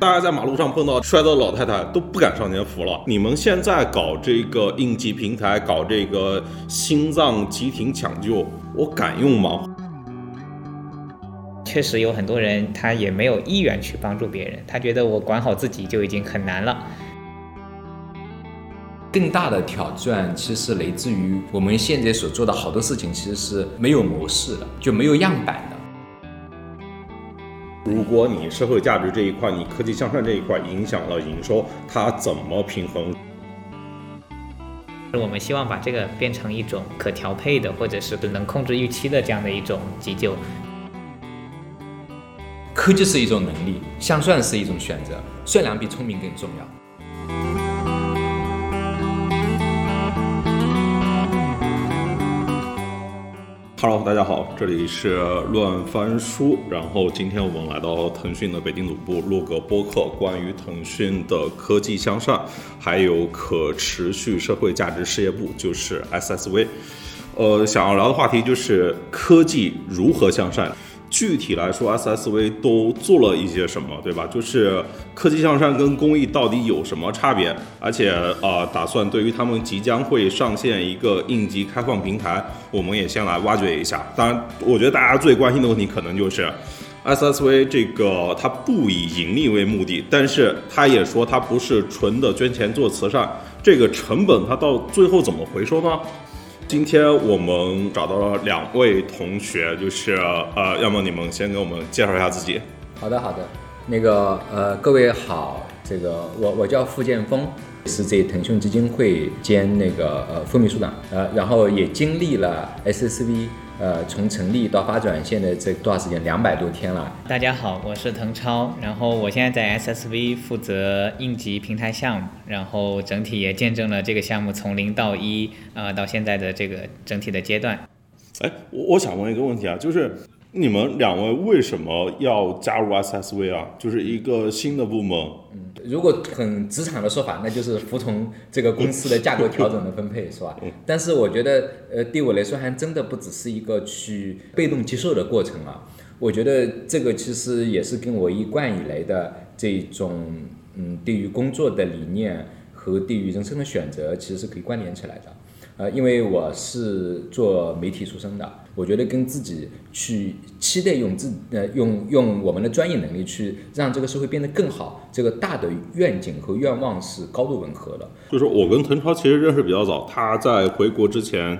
大家在马路上碰到摔倒的老太太都不敢上前扶了。你们现在搞这个应急平台，搞这个心脏急停抢救，我敢用吗？确实有很多人他也没有意愿去帮助别人，他觉得我管好自己就已经很难了。更大的挑战其实来自于我们现在所做的好多事情其实是没有模式的，就没有样板的。如果你社会价值这一块，你科技向善这一块影响了营收，它怎么平衡？我们希望把这个变成一种可调配的，或者是能控制预期的这样的一种急救。科技是一种能力，向善是一种选择，善良比聪明更重要。Hello，大家好，这里是乱翻书。然后今天我们来到腾讯的北京总部录个播客，关于腾讯的科技向善，还有可持续社会价值事业部，就是 SSV。呃，想要聊的话题就是科技如何向善。具体来说，SSV 都做了一些什么，对吧？就是科技向善跟公益到底有什么差别？而且，呃，打算对于他们即将会上线一个应急开放平台，我们也先来挖掘一下。当然，我觉得大家最关心的问题可能就是，SSV 这个它不以盈利为目的，但是它也说它不是纯的捐钱做慈善，这个成本它到最后怎么回收呢？今天我们找到了两位同学，就是呃，要么你们先给我们介绍一下自己。好的，好的，那个呃，各位好，这个我我叫付建峰，是这腾讯基金会兼那个呃副秘书长，呃，然后也经历了 SSV。呃，从成立到发展，现在这多少时间？两百多天了。大家好，我是滕超，然后我现在在 SSV 负责应急平台项目，然后整体也见证了这个项目从零到一，呃，到现在的这个整体的阶段。哎，我我想问一个问题啊，就是。你们两位为什么要加入 SSV 啊？就是一个新的部门。嗯，如果很职场的说法，那就是服从这个公司的架构调整的分配，是吧？嗯。但是我觉得，呃，对我来说还真的不只是一个去被动接受的过程啊。我觉得这个其实也是跟我一贯以来的这种，嗯，对于工作的理念和对于人生的选择，其实是可以关联起来的。呃，因为我是做媒体出身的，我觉得跟自己去期待用自呃用用我们的专业能力去让这个社会变得更好，这个大的愿景和愿望是高度吻合的。就是我跟滕超其实认识比较早，他在回国之前，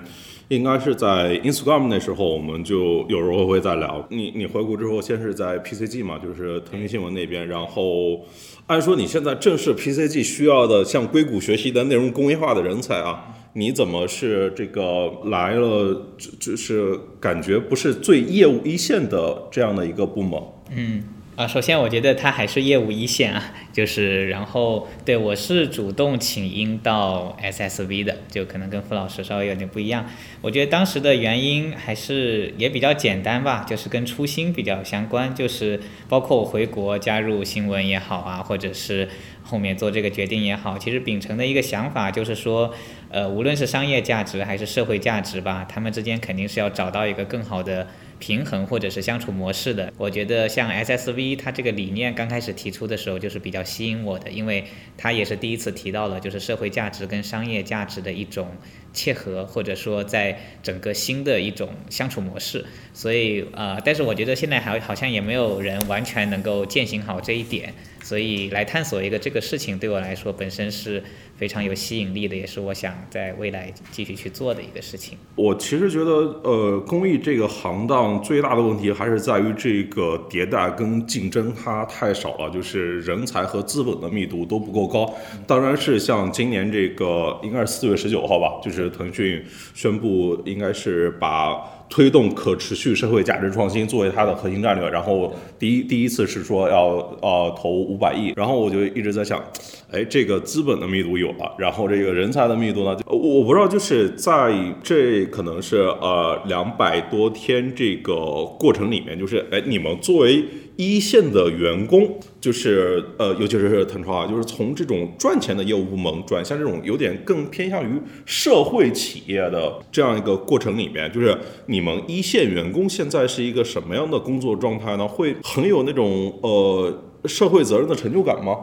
应该是在 Instagram 那时候，我们就有时候会在聊。你你回国之后，先是在 PCG 嘛，就是腾讯新闻那边，然后按说你现在正是 PCG 需要的向硅谷学习的内容工业化的人才啊。你怎么是这个来了？就就是感觉不是最业务一线的这样的一个部门。嗯。啊，首先我觉得他还是业务一线啊，就是然后对我是主动请缨到 SSV 的，就可能跟付老师稍微有点不一样。我觉得当时的原因还是也比较简单吧，就是跟初心比较相关，就是包括我回国加入新闻也好啊，或者是后面做这个决定也好，其实秉承的一个想法就是说，呃，无论是商业价值还是社会价值吧，他们之间肯定是要找到一个更好的。平衡或者是相处模式的，我觉得像 SSV 它这个理念刚开始提出的时候就是比较吸引我的，因为它也是第一次提到了就是社会价值跟商业价值的一种切合，或者说在整个新的一种相处模式。所以呃，但是我觉得现在还好像也没有人完全能够践行好这一点，所以来探索一个这个事情对我来说本身是。非常有吸引力的，也是我想在未来继续去做的一个事情。我其实觉得，呃，公益这个行当最大的问题还是在于这个迭代跟竞争它太少了，就是人才和资本的密度都不够高。当然是像今年这个，应该是四月十九号吧，就是腾讯宣布，应该是把。推动可持续社会价值创新作为它的核心战略，然后第一第一次是说要呃投五百亿，然后我就一直在想，哎，这个资本的密度有了，然后这个人才的密度呢，我我不知道就是在这可能是呃两百多天这个过程里面，就是哎你们作为。一线的员工就是呃，尤其是腾超啊，就是从这种赚钱的业务部门转向这种有点更偏向于社会企业的这样一个过程里面，就是你们一线员工现在是一个什么样的工作状态呢？会很有那种呃社会责任的成就感吗？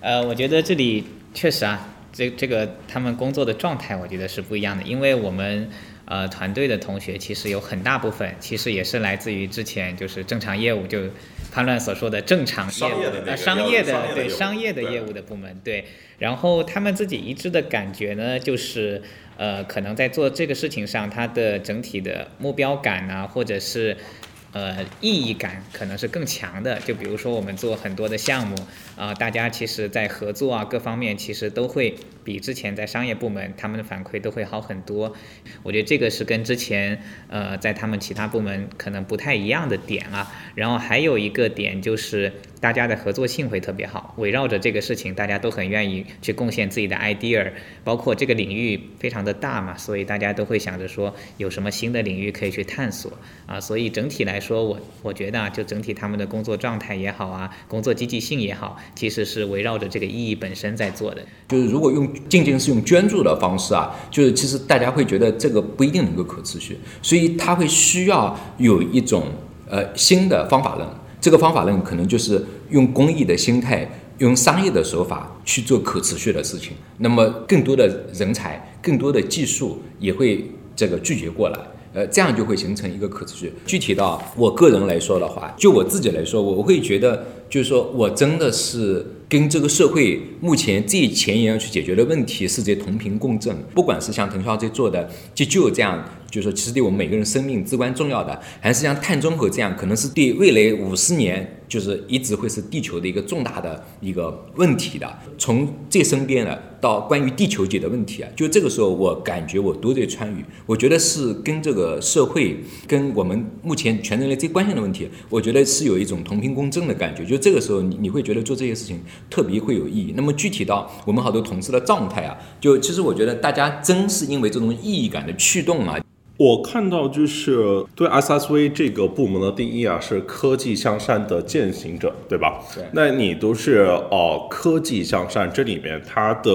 呃，我觉得这里确实啊，这这个他们工作的状态，我觉得是不一样的，因为我们。呃，团队的同学其实有很大部分，其实也是来自于之前就是正常业务，就潘乱所说的正常业务，呃，商业的对商业的业务的部门，对。然后他们自己一致的感觉呢，就是呃，可能在做这个事情上，他的整体的目标感啊，或者是。呃，意义感可能是更强的。就比如说，我们做很多的项目啊，大家其实在合作啊，各方面其实都会比之前在商业部门他们的反馈都会好很多。我觉得这个是跟之前呃在他们其他部门可能不太一样的点啊。然后还有一个点就是大家的合作性会特别好，围绕着这个事情，大家都很愿意去贡献自己的 idea。包括这个领域非常的大嘛，所以大家都会想着说有什么新的领域可以去探索啊。所以整体来。说，我我觉得啊，就整体他们的工作状态也好啊，工作积极性也好，其实是围绕着这个意义本身在做的。就是如果用仅仅是用捐助的方式啊，就是其实大家会觉得这个不一定能够可持续，所以他会需要有一种呃新的方法论。这个方法论可能就是用公益的心态，用商业的手法去做可持续的事情。那么更多的人才、更多的技术也会这个拒绝过来。呃，这样就会形成一个可持续。具体到我个人来说的话，就我自己来说，我会觉得，就是说我真的是跟这个社会目前最前沿要去解决的问题是在同频共振。不管是像腾讯在做的急救这样。就是说，其实对我们每个人生命至关重要的，还是像碳中和这样，可能是对未来五十年，就是一直会是地球的一个重大的一个问题的。从这身边的到关于地球界的问题啊，就这个时候，我感觉我都在参与。我觉得是跟这个社会，跟我们目前全人类最关心的问题，我觉得是有一种同频共振的感觉。就这个时候，你你会觉得做这些事情特别会有意义。那么具体到我们好多同事的状态啊，就其实我觉得大家真是因为这种意义感的驱动啊。我看到就是对 SSV 这个部门的定义啊，是科技向善的践行者，对吧？对。那你都是哦，科技向善这里面它的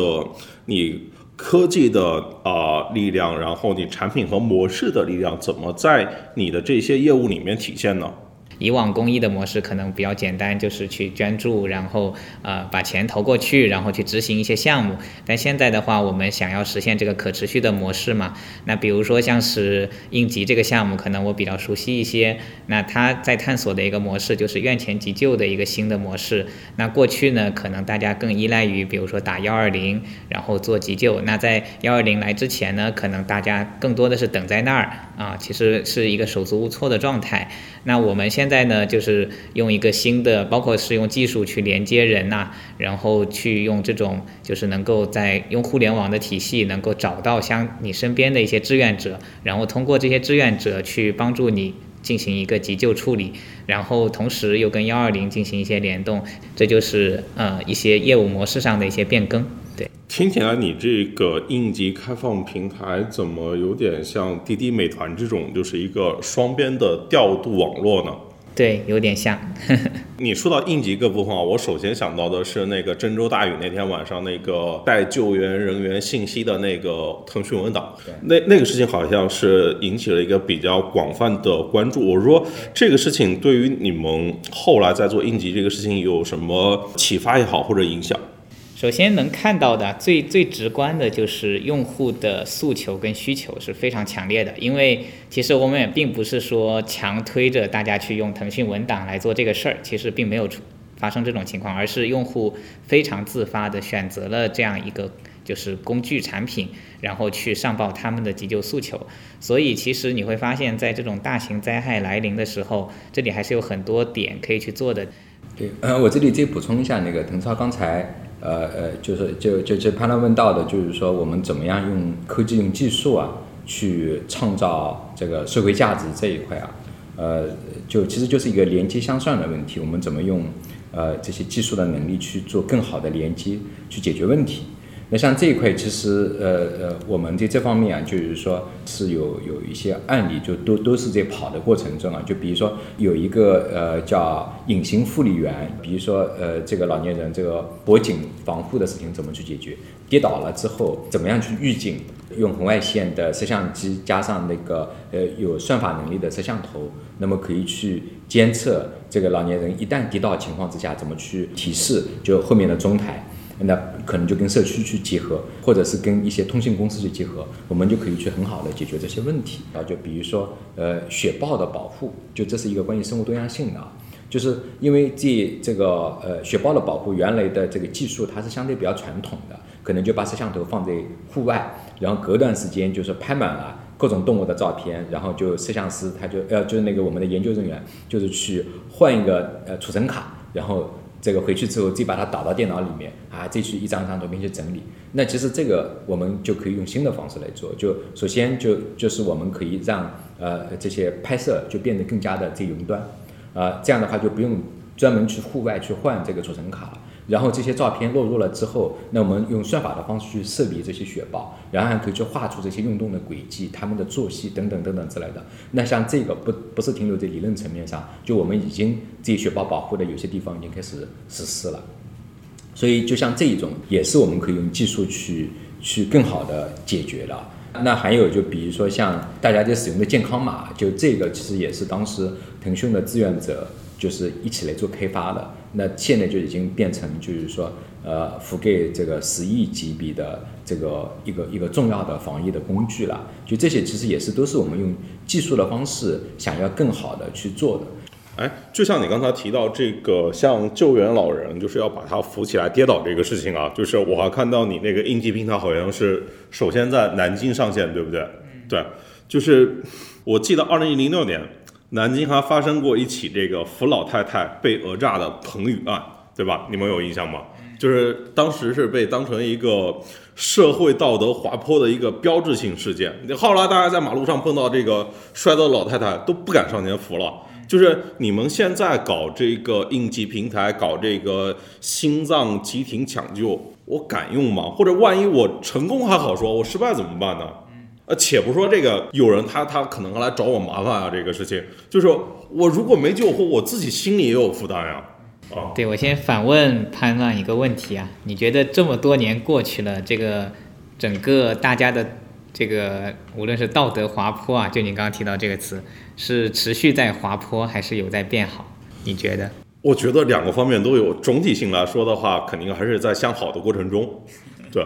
你科技的啊力量，然后你产品和模式的力量，怎么在你的这些业务里面体现呢？以往公益的模式可能比较简单，就是去捐助，然后呃把钱投过去，然后去执行一些项目。但现在的话，我们想要实现这个可持续的模式嘛？那比如说像是应急这个项目，可能我比较熟悉一些。那它在探索的一个模式就是院前急救的一个新的模式。那过去呢，可能大家更依赖于比如说打幺二零，然后做急救。那在幺二零来之前呢，可能大家更多的是等在那儿啊，其实是一个手足无措的状态。那我们现现在呢，就是用一个新的，包括是用技术去连接人呐，然后去用这种，就是能够在用互联网的体系，能够找到像你身边的一些志愿者，然后通过这些志愿者去帮助你进行一个急救处理，然后同时又跟幺二零进行一些联动，这就是呃一些业务模式上的一些变更。对，听起来你这个应急开放平台怎么有点像滴滴、美团这种，就是一个双边的调度网络呢？对，有点像。你说到应急各部分啊，我首先想到的是那个郑州大雨那天晚上那个带救援人员信息的那个腾讯文档，那那个事情好像是引起了一个比较广泛的关注。我说这个事情对于你们后来在做应急这个事情有什么启发也好，或者影响？首先能看到的最最直观的就是用户的诉求跟需求是非常强烈的，因为其实我们也并不是说强推着大家去用腾讯文档来做这个事儿，其实并没有出发生这种情况，而是用户非常自发的选择了这样一个就是工具产品，然后去上报他们的急救诉求。所以其实你会发现在这种大型灾害来临的时候，这里还是有很多点可以去做的。对，呃，我这里再补充一下，那个腾超刚才。呃呃，就是就就就潘乐问到的，就是说我们怎么样用科技、用技术啊，去创造这个社会价值这一块啊，呃，就其实就是一个连接相算的问题。我们怎么用呃这些技术的能力去做更好的连接，去解决问题？那像这一块，其实呃呃，我们在这方面啊，就是说是有有一些案例，就都都是在跑的过程中啊。就比如说有一个呃叫隐形护理员，比如说呃这个老年人这个脖颈防护的事情怎么去解决？跌倒了之后怎么样去预警，用红外线的摄像机加上那个呃有算法能力的摄像头，那么可以去监测这个老年人一旦跌倒情况之下怎么去提示，就后面的中台。那可能就跟社区去结合，或者是跟一些通信公司去结合，我们就可以去很好的解决这些问题啊。就比如说，呃，雪豹的保护，就这是一个关于生物多样性的，就是因为这这个呃雪豹的保护，原来的这个技术它是相对比较传统的，可能就把摄像头放在户外，然后隔段时间就是拍满了各种动物的照片，然后就摄像师他就呃就是那个我们的研究人员就是去换一个呃储存卡，然后。这个回去之后，自己把它导到电脑里面啊，再去一张张图片去整理。那其实这个我们就可以用新的方式来做。就首先就就是我们可以让呃这些拍摄就变得更加的在云端，啊这样的话就不用专门去户外去换这个储存卡了。然后这些照片落入了之后，那我们用算法的方式去识别这些雪豹，然后还可以去画出这些运动的轨迹、它们的作息等等等等之类的。那像这个不不是停留在理论层面上，就我们已经这些雪豹保护的有些地方已经开始实施了。所以就像这一种，也是我们可以用技术去去更好的解决的。那还有就比如说像大家在使用的健康码，就这个其实也是当时腾讯的志愿者。就是一起来做开发的，那现在就已经变成就是说，呃，覆盖这个十亿级别的这个一个一个重要的防疫的工具了。就这些其实也是都是我们用技术的方式想要更好的去做的。哎，就像你刚才提到这个，像救援老人，就是要把他扶起来跌倒这个事情啊，就是我还看到你那个应急平台好像是首先在南京上线，对不对？对，就是我记得二零零六年。南京还发生过一起这个扶老太太被讹诈的彭宇案，对吧？你们有印象吗？就是当时是被当成一个社会道德滑坡的一个标志性事件。后来大家在马路上碰到这个摔倒的老太太都不敢上前扶了。就是你们现在搞这个应急平台，搞这个心脏急停抢救，我敢用吗？或者万一我成功还好说，我失败怎么办呢？呃，且不说这个有人他他可能来找我麻烦啊，这个事情就是我如果没救活，我自己心里也有负担呀。啊，对我先反问潘浪一个问题啊，你觉得这么多年过去了，这个整个大家的这个无论是道德滑坡啊，就你刚刚提到这个词，是持续在滑坡还是有在变好？你觉得？我觉得两个方面都有，总体性来说的话，肯定还是在向好的过程中。对，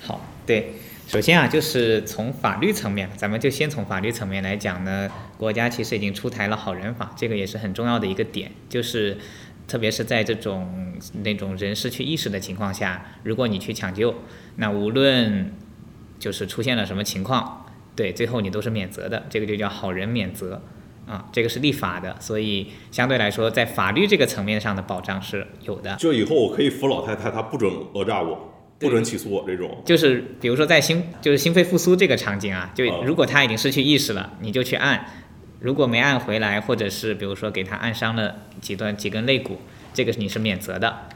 好，对。首先啊，就是从法律层面，咱们就先从法律层面来讲呢，国家其实已经出台了好人法，这个也是很重要的一个点，就是特别是在这种那种人失去意识的情况下，如果你去抢救，那无论就是出现了什么情况，对，最后你都是免责的，这个就叫好人免责啊，这个是立法的，所以相对来说，在法律这个层面上的保障是有的。就以后我可以扶老太太，她不准讹诈我。不准起诉我这种，就是比如说在心就是心肺复苏这个场景啊，就如果他已经失去意识了，你就去按，如果没按回来，或者是比如说给他按伤了几段几根肋骨，这个你是免责的，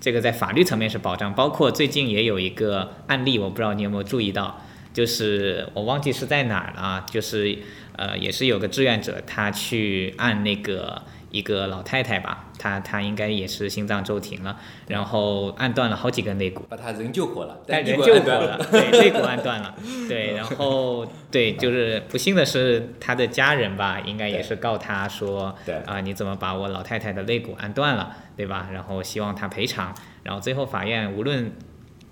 这个在法律层面是保障。包括最近也有一个案例，我不知道你有没有注意到，就是我忘记是在哪儿了，啊就是呃也是有个志愿者他去按那个。一个老太太吧，她她应该也是心脏骤停了，然后按断了好几根肋骨，把她人救活了，但人救活了，对，肋骨按断了，对，然后对，就是不幸的是她的家人吧，应该也是告他说，对啊，你怎么把我老太太的肋骨按断了，对吧？然后希望他赔偿，然后最后法院无论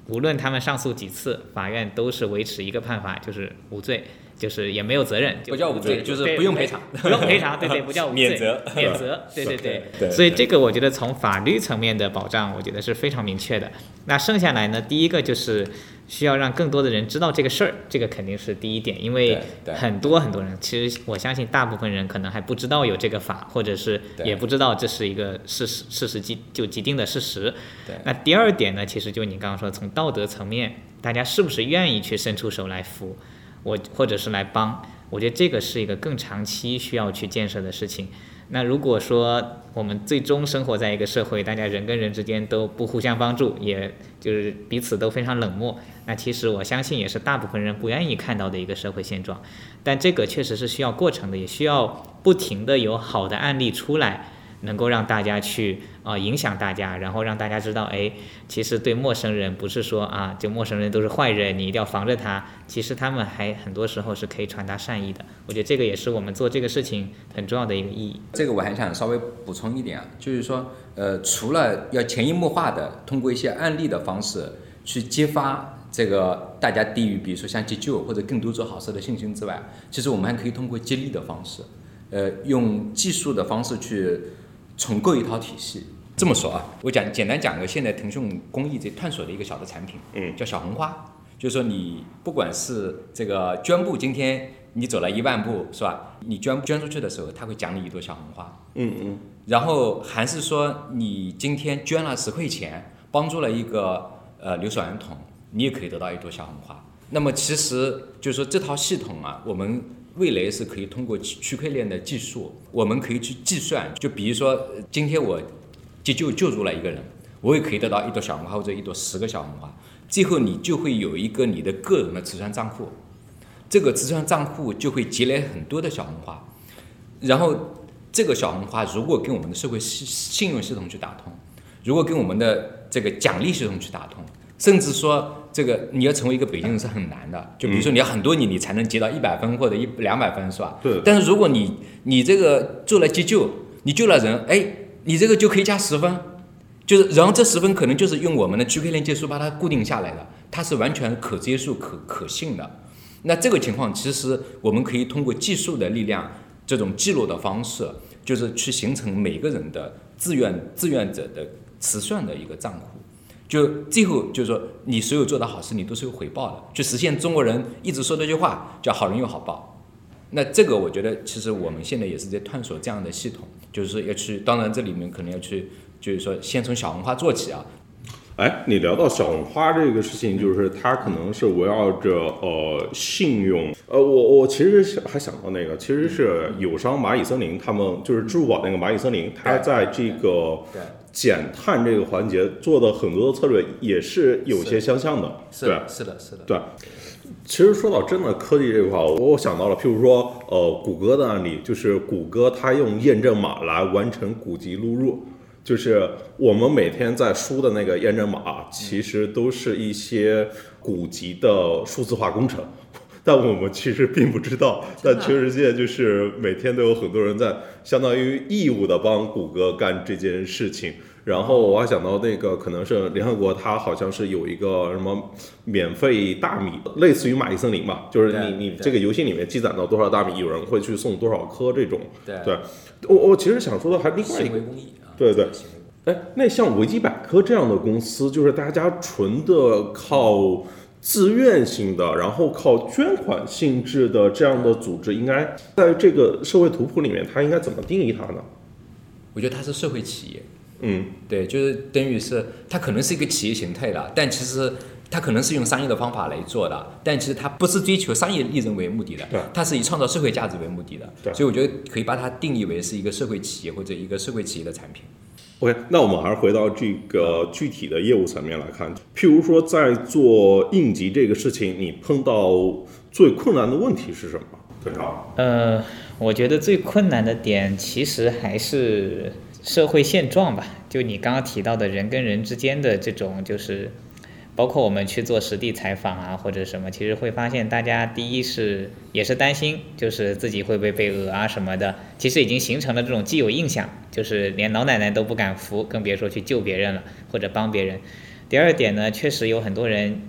无论他们上诉几次，法院都是维持一个判罚，就是无罪。就是也没有责任，不叫无罪，就是不用赔偿，不用赔偿，对对，不叫无罪，免责，免责，对对对。所以这个我觉得从法律层面的保障，我觉得是非常明确的。那剩下来呢，第一个就是需要让更多的人知道这个事儿，这个肯定是第一点，因为很多很多人，其实我相信大部分人可能还不知道有这个法，或者是也不知道这是一个事实，事实既就既定的事实。那第二点呢，其实就你刚刚说，从道德层面，大家是不是愿意去伸出手来扶？我或者是来帮，我觉得这个是一个更长期需要去建设的事情。那如果说我们最终生活在一个社会，大家人跟人之间都不互相帮助，也就是彼此都非常冷漠，那其实我相信也是大部分人不愿意看到的一个社会现状。但这个确实是需要过程的，也需要不停的有好的案例出来，能够让大家去啊、影响大家，然后让大家知道，哎，其实对陌生人不是说啊，就陌生人都是坏人，你一定要防着他。其实他们还很多时候是可以传达善意的。我觉得这个也是我们做这个事情很重要的一个意义。这个我还想稍微补充一点啊，就是说，呃，除了要潜移默化的通过一些案例的方式去激发这个大家对于比如说像急救或者更多做好事的信心之外，其实我们还可以通过激励的方式，呃，用技术的方式去重构一套体系。这么说啊，我讲简单讲个现在腾讯公益这探索的一个小的产品，嗯叫小红花。就是说你不管是这个捐步，今天你走了一万步是吧？你捐捐出去的时候，他会奖你一朵小红花。嗯嗯然后还是说你今天捐了十块钱，帮助了一个呃留守儿童，你也可以得到一朵小红花。那么其实就是说这套系统啊，我们未来是可以通过区块链的技术，我们可以去计算，就比如说今天我急救救助了一个人，我也可以得到一朵小红花或者一朵十个小红花，最后你就会有一个你的个人的慈善账户，这个慈善账户就会积累很多的小红花，然后这个小红花如果跟我们的社会信信用系统去打通，如果跟我们的这个奖励系统去打通，甚至说这个你要成为一个北京人是很难的，就比如说你要很多年你才能接到一百分或者一两百分是吧？对但是如果你你这个做了急救，你救了人，哎，你这个就可以加十分，就是然后这十分可能就是用我们的区块链技术把它固定下来的，它是完全可接受、可可信的。那这个情况，其实我们可以通过技术的力量，这种记录的方式，就是去形成每个人的志愿志愿者的慈善的一个账户。就最后就是说，你所有做的好事，你都是有回报的，去实现中国人一直说的一句话，叫“好人有好报”。那这个我觉得，其实我们现在也是在探索这样的系统，就是说要去，当然这里面可能要去，就是说先从小红花做起啊，哎，你聊到小红花这个事情，就是它可能是围绕着呃信用，呃，我我其实还想到那个，其实是友商蚂蚁森林，他们就是支付宝那个蚂蚁森林，它在这个对，减碳这个环节做的很多的策略也是有些相像的，对是的，是的，是的，对。其实说到真的科技这块儿，我想到了，譬如说，呃，谷歌的案例，就是谷歌它用验证码来完成古籍录入，就是我们每天在输的那个验证码，其实都是一些古籍的数字化工程。但我们其实并不知道，但全世界就是每天都有很多人在相当于义务的帮谷歌干这件事情。然后我还想到那个可能是联合国，它好像是有一个什么免费大米，类似于蚂蚁森林吧，就是你你这个游戏里面积攒到多少大米，有人会去送多少颗这种。对对，我我其实想说的还另外一个对对哎，那像维基百科这样的公司，就是大家纯的靠自愿性的，然后靠捐款性质的这样的组织，应该在这个社会图谱里面，它应该怎么定义它呢？我觉得它是社会企业，嗯，对，就是等于是它可能是一个企业形态的，但其实它可能是用商业的方法来做的，但其实它不是追求商业利润为目的的对，它是以创造社会价值为目的的，对所以我觉得可以把它定义为是一个社会企业或者一个社会企业的产品。OK，那我们还是回到这个具体的业务层面来看，譬如说在做应急这个事情，你碰到最困难的问题是什么？对啊，呃，我觉得最困难的点其实还是社会现状吧，就你刚刚提到的人跟人之间的这种，就是包括我们去做实地采访啊或者什么，其实会发现大家第一是也是担心，就是自己会不会被讹啊什么的，其实已经形成了这种既有印象，就是连老奶奶都不敢扶，更别说去救别人了或者帮别人。第二点呢，确实有很多人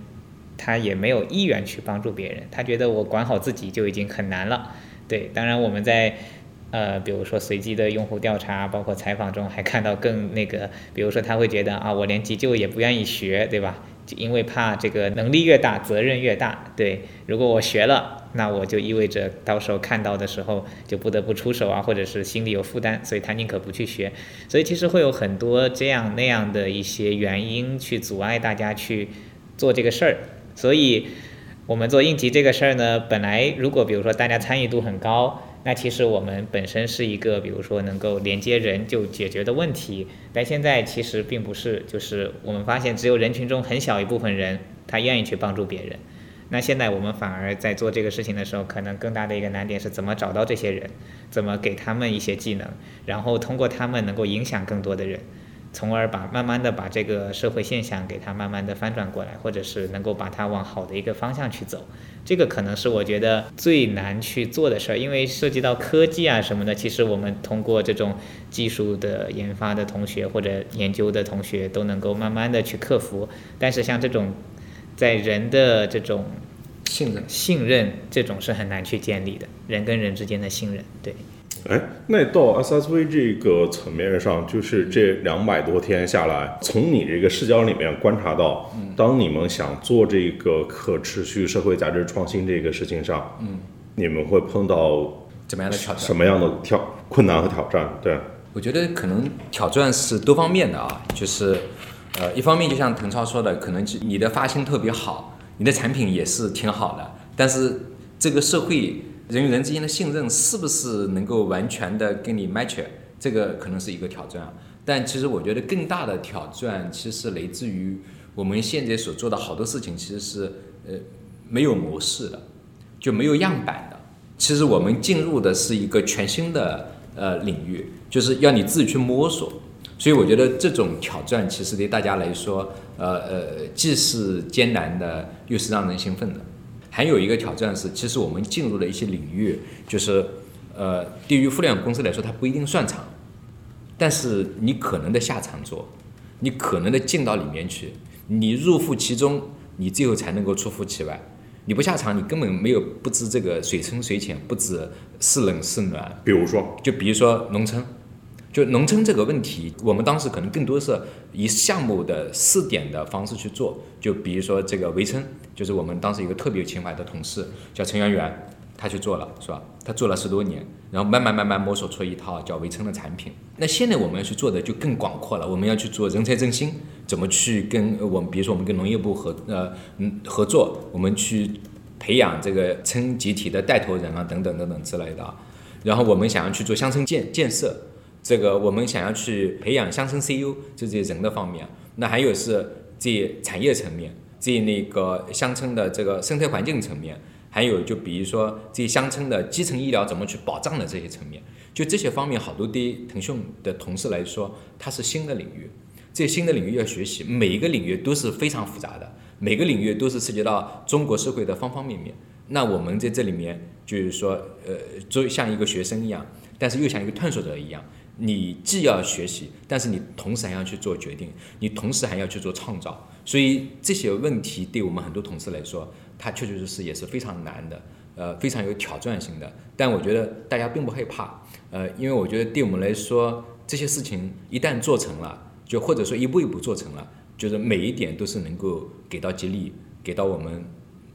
他也没有意愿去帮助别人，他觉得我管好自己就已经很难了。对，当然我们在呃，比如说随机的用户调查，包括采访中还看到更那个，比如说他会觉得啊，我连急救也不愿意学，对吧？因为怕这个能力越大，责任越大。对，如果我学了，那我就意味着到时候看到的时候就不得不出手啊，或者是心里有负担，所以他宁可不去学。所以其实会有很多这样那样的一些原因去阻碍大家去做这个事儿。所以我们做应急这个事儿呢，本来如果比如说大家参与度很高，那其实我们本身是一个比如说能够连接人就解决的问题，但现在其实并不是，就是我们发现只有人群中很小一部分人他愿意去帮助别人。那现在我们反而在做这个事情的时候，可能更大的一个难点是怎么找到这些人，怎么给他们一些技能，然后通过他们能够影响更多的人，从而把慢慢的把这个社会现象给它慢慢的翻转过来，或者是能够把它往好的一个方向去走。这个可能是我觉得最难去做的事儿，因为涉及到科技啊什么的，其实我们通过这种技术的研发的同学或者研究的同学都能够慢慢的去克服，但是像这种在人的这种信任。信任，这种是很难去建立的，人跟人之间的信任，对。哎，那到 SSV 这个层面上，就是这两百多天下来，从你这个视角里面观察到，当你们想做这个可持续社会价值创新这个事情上，嗯，你们会碰到怎么样的挑战？什么样的挑困难和挑战？对，我觉得可能挑战是多方面的啊，就是，呃，一方面就像腾超说的，可能是你的发心特别好，你的产品也是挺好的，但是这个社会人与人之间的信任是不是能够完全的跟你 match，这个可能是一个挑战啊。但其实我觉得更大的挑战其实来自于我们现在所做的好多事情其实是呃没有模式的，就没有样板的。其实我们进入的是一个全新的呃领域，就是要你自己去摸索。所以我觉得这种挑战其实对大家来说，呃呃，既是艰难的，又是让人兴奋的。还有一个挑战是，其实我们进入了一些领域，就是呃，对于互联网公司来说，它不一定算长，但是你可能的下场做，你可能的进到里面去，你入腹其中，你最后才能够出乎其外。你不下场，你根本没有不知这个水深水浅，不知是冷是暖。比如说，就比如说农村，就农村这个问题，我们当时可能更多是以项目的试点的方式去做。就比如说这个围村，就是我们当时一个特别有情怀的同事叫陈圆圆，他去做了，是吧？他做了十多年，然后慢慢慢慢摸索出一套叫围村的产品。那现在我们要去做的就更广阔了，我们要去做人才振兴，怎么去跟我们比如说我们跟农业部合呃嗯合作，我们去培养这个村集体的带头人啊等等等等之类的。然后我们想要去做乡村建建设，这个我们想要去培养乡村 CEO 这些人的方面，那还有是这产业层面，这那个乡村的这个生态环境层面，还有就比如说这乡村的基层医疗怎么去保障的这些层面，就这些方面，好多对腾讯的同事来说，它是新的领域，这新的领域要学习，每一个领域都是非常复杂的，每个领域都是涉及到中国社会的方方面面。那我们在这里面就是说，呃，就像一个学生一样，但是又像一个探索者一样，你既要学习，但是你同时还要去做决定，你同时还要去做创造。所以这些问题对我们很多同事来说，它确确实实也是非常难的，呃，非常有挑战性的。但我觉得大家并不害怕，呃，因为我觉得对我们来说，这些事情一旦做成了，就或者说一步一步做成了，就是每一点都是能够给到激励，给到我们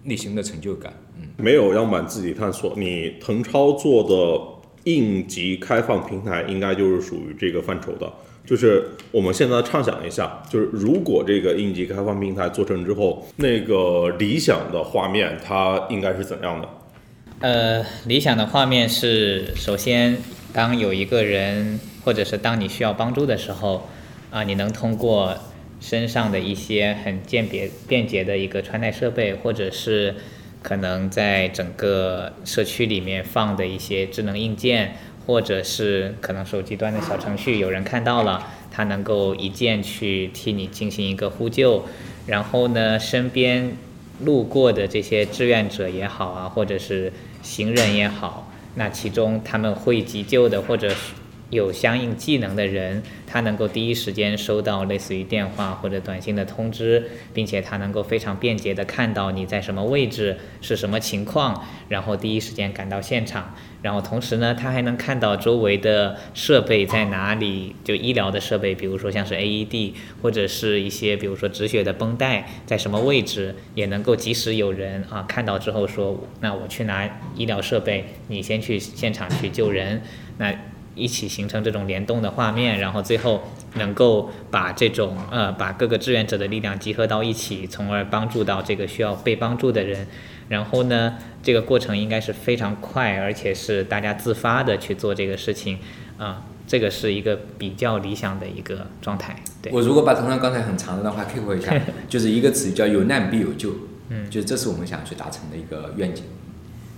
内心的成就感。嗯，没有样板自己探索，你 腾超做的应急开放平台应该就是属于这个范畴的。就是我们现在畅想一下，就是如果这个应急开放平台做成之后，那个理想的画面它应该是怎样的？呃，理想的画面是，首先，当有一个人，或者是当你需要帮助的时候，啊，你能通过身上的一些很鉴别便捷的一个穿戴设备，或者是可能在整个社区里面放的一些智能硬件，或者是可能手机端的小程序，有人看到了，他能够一键去替你进行一个呼救，然后呢，身边路过的这些志愿者也好啊，或者是行人也好，那其中他们会急救的，或者是有相应技能的人，他能够第一时间收到类似于电话或者短信的通知，并且他能够非常便捷的看到你在什么位置，是什么情况，然后第一时间赶到现场。然后同时呢，他还能看到周围的设备在哪里，就医疗的设备，比如说像是 AED 或者是一些比如说止血的绷带在什么位置，也能够及时有人啊看到之后说，那我去拿医疗设备，你先去现场去救人，那一起形成这种联动的画面，然后最后能够把这种呃把各个志愿者的力量集合到一起，从而帮助到这个需要被帮助的人。然后呢，这个过程应该是非常快，而且是大家自发的去做这个事情，啊、这个是一个比较理想的一个状态。对，我如果把腾讯刚才很长的那话概括一下，就是一个词叫有难必有救。嗯，就这是我们想去达成的一个愿景。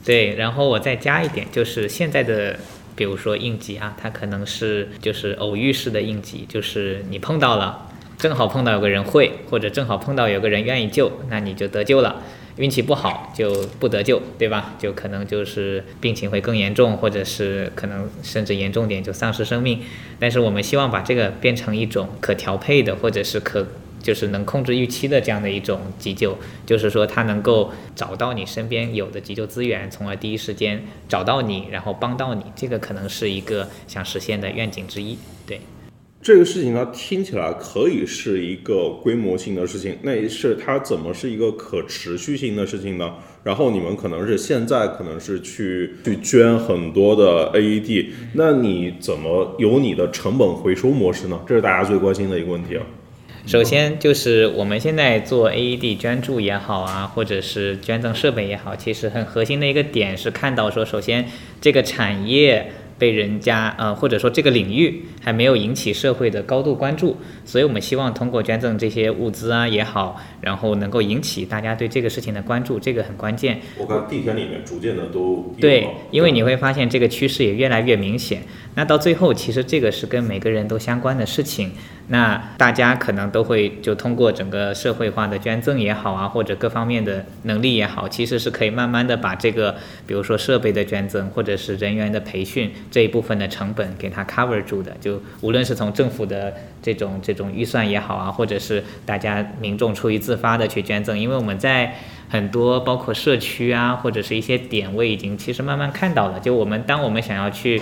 对，然后我再加一点，就是现在的，比如说应急啊，它可能是就是偶遇式的应急，就是你碰到了，正好碰到有个人会，或者正好碰到有个人愿意救，那你就得救了。运气不好就不得救，对吧？就可能就是病情会更严重，或者是可能甚至严重点就丧失生命。但是我们希望把这个变成一种可调配的，或者是可。就是能控制预期的这样的一种急救，就是说它能够找到你身边有的急救资源，从而第一时间找到你，然后帮到你。这个可能是一个想实现的愿景之一。对，这个事情呢，听起来可以是一个规模性的事情，那是它怎么是一个可持续性的事情呢？然后你们可能是现在可能是去去捐很多的 AED，那你怎么有你的成本回收模式呢？这是大家最关心的一个问题啊。首先就是我们现在做 AED 捐助也好啊，或者是捐赠设备也好，其实很核心的一个点是看到说，首先这个产业。被人家呃，或者说这个领域还没有引起社会的高度关注，所以我们希望通过捐赠这些物资啊也好，然后能够引起大家对这个事情的关注，这个很关键。我看地铁里面逐渐的都对，因为你会发现这个趋势也越来越明显。那到最后，其实这个是跟每个人都相关的事情。那大家可能都会就通过整个社会化的捐赠也好啊，或者各方面的能力也好，其实是可以慢慢的把这个，比如说设备的捐赠，或者是人员的培训这一部分的成本给它 cover 住的。就无论是从政府的这种这种预算也好啊，或者是大家民众出于自发的去捐赠，因为我们在很多包括社区啊，或者是一些点位已经其实慢慢看到了，就我们当我们想要去。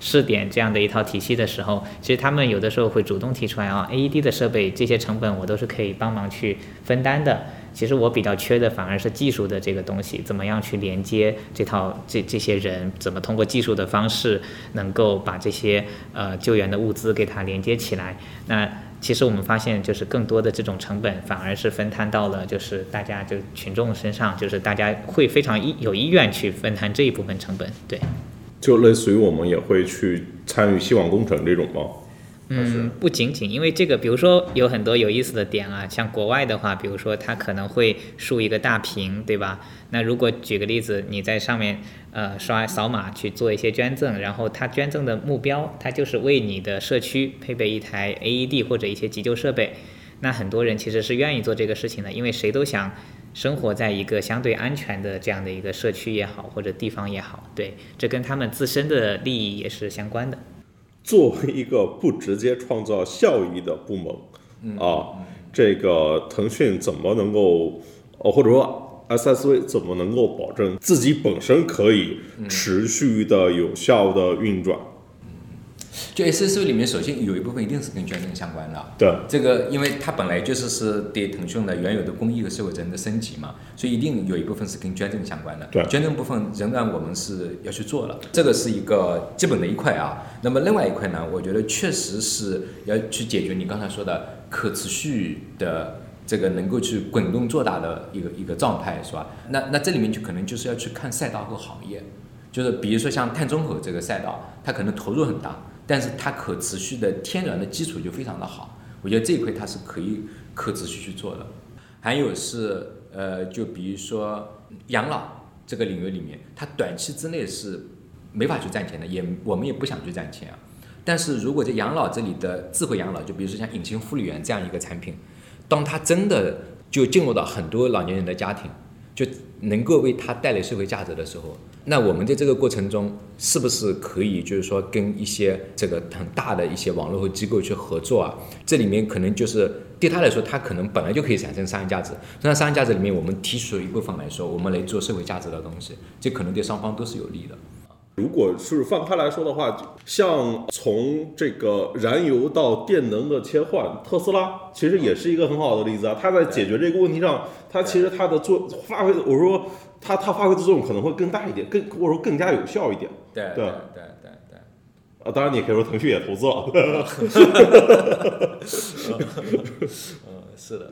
试点这样的一套体系的时候，其实他们有的时候会主动提出来啊，AED 的设备这些成本我都是可以帮忙去分担的。其实我比较缺的反而是技术的这个东西，怎么样去连接这套这这些人，怎么通过技术的方式能够把这些呃救援的物资给它连接起来。那其实我们发现，就是更多的这种成本反而是分摊到了就是大家就群众身上，就是大家会非常意有意愿去分摊这一部分成本，对。就类似于我们也会去参与希望工程这种吗？嗯，不仅仅，因为这个，比如说有很多有意思的点啊，像国外的话，比如说它可能会竖一个大屏，对吧？那如果举个例子，你在上面呃刷扫码去做一些捐赠，然后它捐赠的目标，它就是为你的社区配备一台 AED 或者一些急救设备，那很多人其实是愿意做这个事情的，因为谁都想。生活在一个相对安全的这样的一个社区也好，或者地方也好，对，这跟他们自身的利益也是相关的。作为一个不直接创造效益的部门，啊，这个腾讯怎么能够，呃，或者说 SSV 怎么能够保证自己本身可以持续的有效的运转？就 S S V 里面，首先有一部分一定是跟捐赠相关的。对，这个因为它本来就是是对腾讯的原有的公益和社会责任的升级嘛，所以一定有一部分是跟捐赠相关的。对，捐赠部分仍然我们是要去做了，这个是一个基本的一块啊。那么另外一块呢，我觉得确实是要去解决你刚才说的可持续的这个能够去滚动做大的一个一个状态，是吧？那那这里面就可能就是要去看赛道和行业，就是比如说像碳中和这个赛道，它可能投入很大。但是它可持续的天然的基础就非常的好，我觉得这一块它是可以可持续去做的。还有是呃，就比如说养老这个领域里面，它短期之内是没法去赚钱的，也我们也不想去赚钱啊。但是如果在养老这里的智慧养老，就比如说像隐形护理员这样一个产品，当它真的就进入到很多老年人的家庭，就能够为他带来社会价值的时候。那我们在这个过程中，是不是可以就是说跟一些这个很大的一些网络和机构去合作啊？这里面可能就是对他来说，他可能本来就可以产生商业价值。那商业价值里面，我们提取一部分来说，我们来做社会价值的东西，这可能对双方都是有利的。如果是放开来说的话，像从这个燃油到电能的切换，特斯拉其实也是一个很好的例子啊。它在解决这个问题上，它其实它的做发挥，我说。它它发挥的作用可能会更大一点，更或者说更加有效一点。对对对对对。啊，当然你也可以说腾讯也投资了。嗯，是的。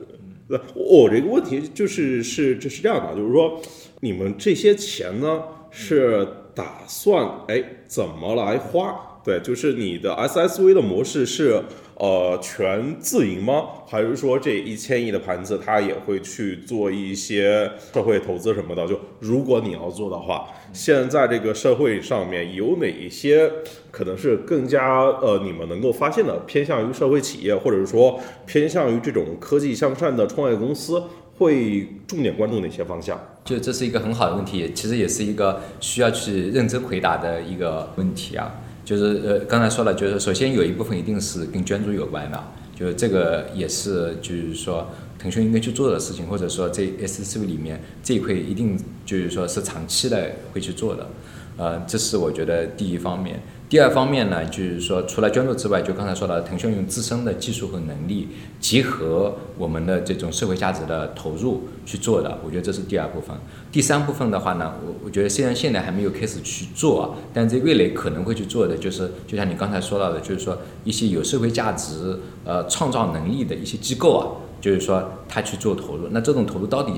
那我这个问题就是是这是这样的，就是说你们这些钱呢是打算哎怎么来花？对，就是你的 SSV 的模式是呃全自营吗？还是说这一千亿的盘子它也会去做一些社会投资什么的？就如果你要做的话，现在这个社会上面有哪一些可能是更加呃你们能够发现的，偏向于社会企业，或者是说偏向于这种科技向善的创业公司，会重点关注哪些方向？就这是一个很好的问题，其实也是一个需要去认真回答的一个问题啊。就是呃，刚才说了，就是首先有一部分一定是跟捐助有关的，就是这个也是就是说腾讯应该去做的事情，或者说这 S C 里面这一块一定就是说是长期的会去做的，呃，这是我觉得第一方面。第二方面呢，就是说，除了捐助之外，就刚才说的，腾讯用自身的技术和能力，结合我们的这种社会价值的投入去做的，我觉得这是第二部分。第三部分的话呢，我我觉得虽然现在还没有开始去做，但在未来可能会去做的，就是就像你刚才说到的，就是说一些有社会价值、呃创造能力的一些机构啊，就是说他去做投入，那这种投入到底？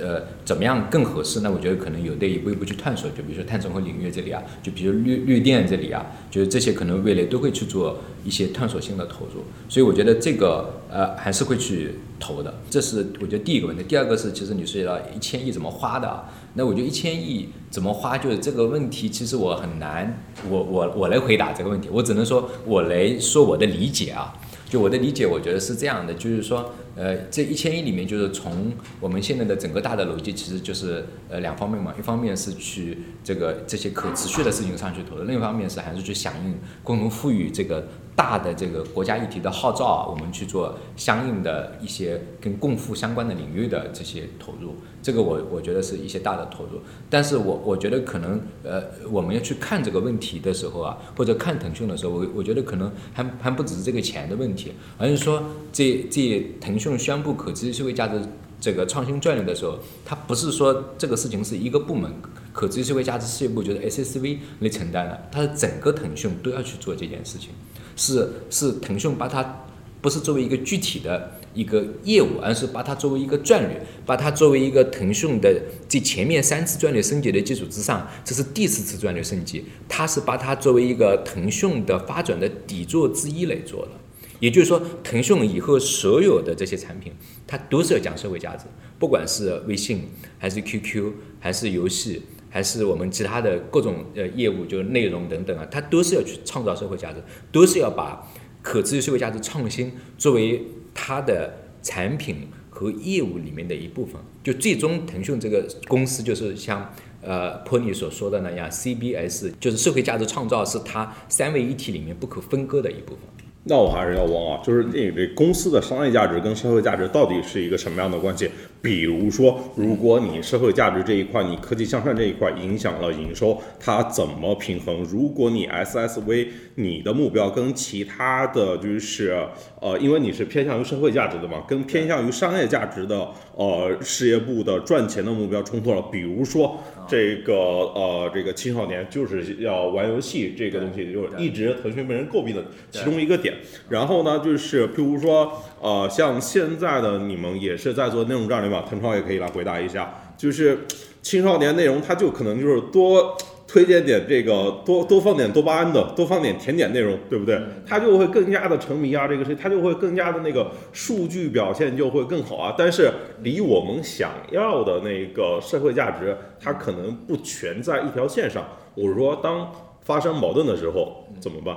呃，怎么样更合适？那我觉得可能有的一步一步去探索。就比如说碳中和领域这里啊，就比如绿绿电这里啊，就是这些可能未来都会去做一些探索性的投入。所以我觉得这个呃还是会去投的。这是我觉得第一个问题。第二个是，其实你涉及到一千亿怎么花的？那我觉得一千亿怎么花，就是这个问题，其实我很难，我我我来回答这个问题。我只能说我来说我的理解啊。就我的理解，我觉得是这样的，就是说。呃，这一千亿里面，就是从我们现在的整个大的逻辑，其实就是呃两方面嘛。一方面是去这个这些可持续的事情上去投的，另一方面是还是去响应共同富裕这个。大的这个国家议题的号召啊，我们去做相应的一些跟共富相关的领域的这些投入，这个我我觉得是一些大的投入。但是我我觉得可能呃，我们要去看这个问题的时候啊，或者看腾讯的时候，我我觉得可能还还不只是这个钱的问题，而是说这这腾讯宣布可持续社会价值这个创新战略的时候，它不是说这个事情是一个部门可持续社会价值事业部就是 SSV 来承担的，它是整个腾讯都要去做这件事情。是是腾讯把它不是作为一个具体的一个业务，而是把它作为一个战略，把它作为一个腾讯的这前面三次战略升级的基础之上，这是第四次战略升级，它是把它作为一个腾讯的发展的底座之一来做的。也就是说，腾讯以后所有的这些产品，它都是要讲社会价值，不管是微信还是 QQ 还是游戏。还是我们其他的各种呃业务，就是内容等等啊，它都是要去创造社会价值，都是要把可持续社会价值创新作为它的产品和业务里面的一部分。就最终腾讯这个公司，就是像呃托尼所说的那样，CBS 就是社会价值创造是它三位一体里面不可分割的一部分。那我还是要问啊，就是你这公司的商业价值跟社会价值到底是一个什么样的关系？比如说，如果你社会价值这一块，你科技向善这一块影响了营收，它怎么平衡？如果你 SSV 你的目标跟其他的就是呃，因为你是偏向于社会价值的嘛，跟偏向于商业价值的呃事业部的赚钱的目标冲突了，比如说。这个呃，这个青少年就是要玩游戏，这个东西就是一直腾讯被人诟病的其中一个点。然后呢，就是譬如说，呃，像现在的你们也是在做内容战略嘛，腾超也可以来回答一下，就是青少年内容，它就可能就是多。推荐点这个多多放点多巴胺的，多放点甜点内容，对不对？他就会更加的沉迷啊，这个是他就会更加的那个数据表现就会更好啊。但是离我们想要的那个社会价值，它可能不全在一条线上。我说，当发生矛盾的时候怎么办？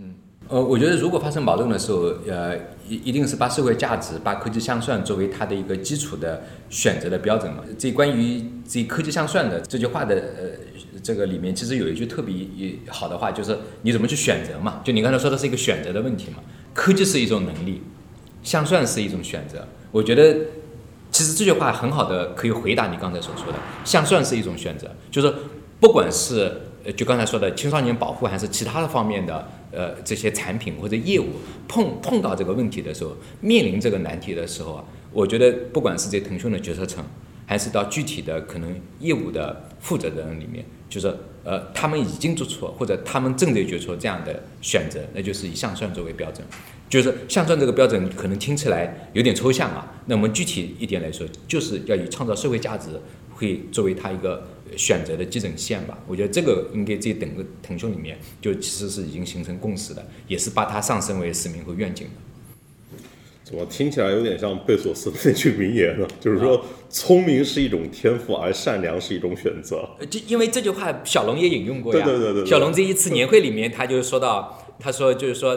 嗯，呃，我觉得如果发生矛盾的时候，呃，一一定是把社会价值、把科技向算作为它的一个基础的选择的标准嘛。这关于这科技向算的这句话的呃。这个里面其实有一句特别好的话，就是你怎么去选择嘛？就你刚才说的是一个选择的问题嘛？科技是一种能力，向算是一种选择。我觉得其实这句话很好的可以回答你刚才所说的，向算是一种选择，就是不管是呃就刚才说的青少年保护，还是其他的方面的呃这些产品或者业务碰碰到这个问题的时候，面临这个难题的时候啊，我觉得不管是在腾讯的决策层，还是到具体的可能业务的负责人里面。就是呃，他们已经做出或者他们正在做出这样的选择，那就是以向善作为标准。就是向善这个标准可能听起来有点抽象啊，那我们具体一点来说，就是要以创造社会价值会作为他一个选择的基准线吧。我觉得这个应该在整个腾讯里面就其实是已经形成共识的，也是把它上升为使命和愿景。怎么听起来有点像贝索斯的那句名言呢？就是说，聪明是一种天赋，而善良是一种选择。呃，就因为这句话，小龙也引用过呀。对对对对。小龙这一次年会里面，他就说到，他说就是说，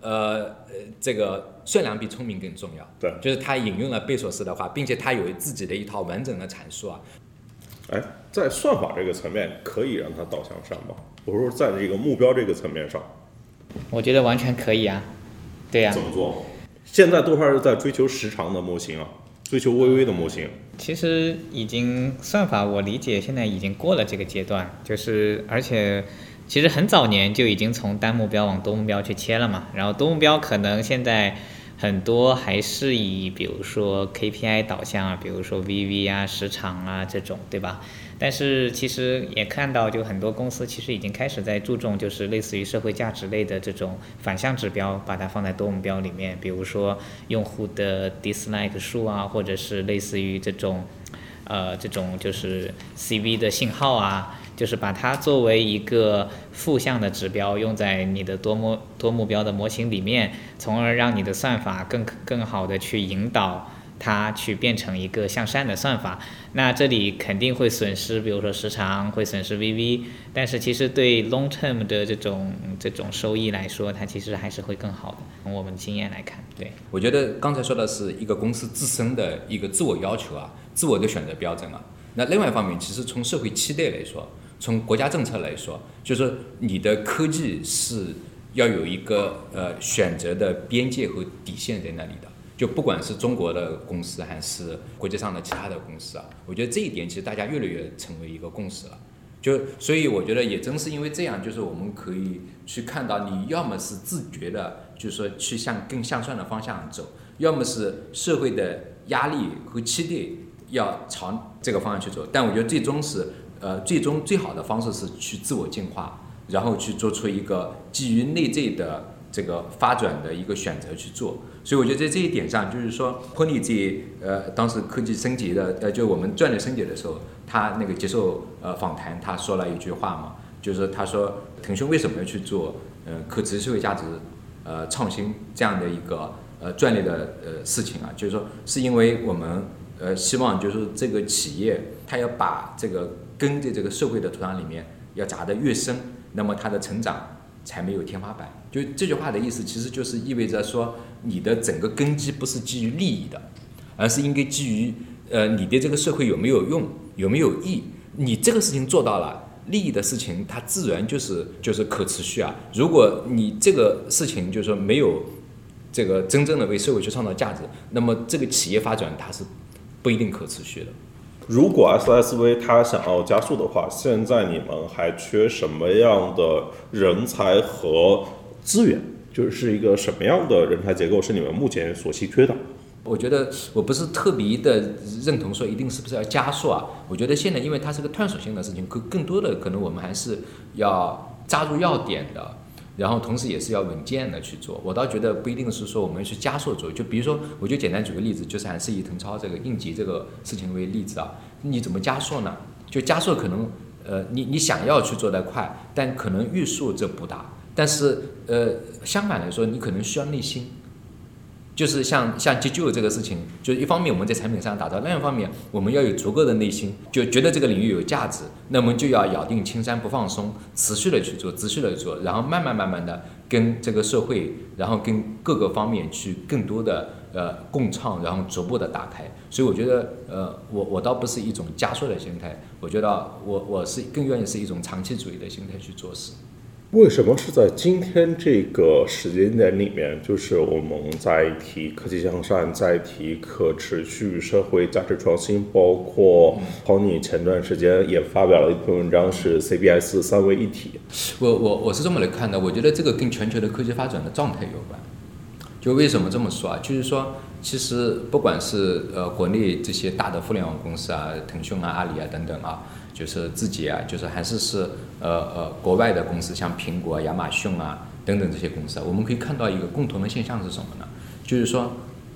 呃呃，这个善良比聪明更重要。对。就是他引用了贝索斯的话，并且他有自己的一套完整的阐述啊。哎，在算法这个层面，可以让它导向善吗？我说，在这个目标这个层面上，我觉得完全可以啊。对呀。怎么做？现在多少是在追求时长的模型啊，追求微微的模型。其实已经算法，我理解现在已经过了这个阶段，就是而且其实很早年就已经从单目标往多目标去切了嘛。然后多目标可能现在很多还是以比如说 KPI 导向啊，比如说 VV 啊、时长啊这种，对吧？但是其实也看到，就很多公司其实已经开始在注重，就是类似于社会价值类的这种反向指标，把它放在多目标里面。比如说用户的 dislike 数啊，或者是类似于这种，呃，这种就是 CV 的信号啊，就是把它作为一个负向的指标，用在你的多目多目标的模型里面，从而让你的算法更更好的去引导。它去变成一个向善的算法，那这里肯定会损失，比如说时长会损失 VV，但是其实对 long term 的这种这种收益来说，它其实还是会更好的。从我们经验来看，对，我觉得刚才说的是一个公司自身的一个自我要求啊，自我的选择标准啊。那另外一方面，其实从社会期待来说，从国家政策来说，就是你的科技是要有一个呃选择的边界和底线在那里的。就不管是中国的公司还是国际上的其他的公司啊，我觉得这一点其实大家越来越成为一个共识了。就所以我觉得也正是因为这样，就是我们可以去看到，你要么是自觉的，就是说去向更向善的方向走，要么是社会的压力和期待要朝这个方向去走。但我觉得最终是，呃，最终最好的方式是去自我进化，然后去做出一个基于内在的。这个发展的一个选择去做，所以我觉得在这一点上，就是说，Pony 这呃当时科技升级的呃，就我们战略升级的时候，他那个接受呃访谈，他说了一句话嘛，就是他说腾讯为什么要去做呃可持续社会价值呃创新这样的一个呃战略的呃事情啊，就是说是因为我们呃希望就是这个企业它要把这个根在这个社会的土壤里面要扎得越深，那么它的成长。才没有天花板。就这句话的意思，其实就是意味着说，你的整个根基不是基于利益的，而是应该基于呃，你对这个社会有没有用，有没有益。你这个事情做到了，利益的事情它自然就是就是可持续啊。如果你这个事情就是说没有这个真正的为社会去创造价值，那么这个企业发展它是不一定可持续的。如果 SSV 它想要加速的话，现在你们还缺什么样的人才和资源？就是一个什么样的人才结构是你们目前所稀缺的？我觉得我不是特别的认同说一定是不是要加速啊？我觉得现在因为它是个探索性的事情，更更多的可能我们还是要扎入要点的。然后同时也是要稳健的去做，我倒觉得不一定是说我们去加速做，就比如说，我就简单举个例子，就是还是以腾超这个应急这个事情为例子啊，你怎么加速呢？就加速可能，呃，你你想要去做得快，但可能欲速则不达，但是呃，相反来说，你可能需要内心。就是像像急救这个事情，就是一方面我们在产品上打造，另一方面我们要有足够的内心，就觉得这个领域有价值，那么就要咬定青山不放松，持续的去做，持续的做，然后慢慢慢慢的跟这个社会，然后跟各个方面去更多的呃共创，然后逐步的打开。所以我觉得呃我我倒不是一种加速的心态，我觉得我我是更愿意是一种长期主义的心态去做事。为什么是在今天这个时间点里面？就是我们在提科技向善，在提可持续社会价值创新，包括 Tony 前段时间也发表了一篇文章，是 CBS 三位一体。我我我是这么来看的，我觉得这个跟全球的科技发展的状态有关。就为什么这么说啊？就是说，其实不管是呃国内这些大的互联网公司啊，腾讯啊、阿里啊等等啊，就是自己啊，就是还是是呃呃国外的公司，像苹果、亚马逊啊等等这些公司，我们可以看到一个共同的现象是什么呢？就是说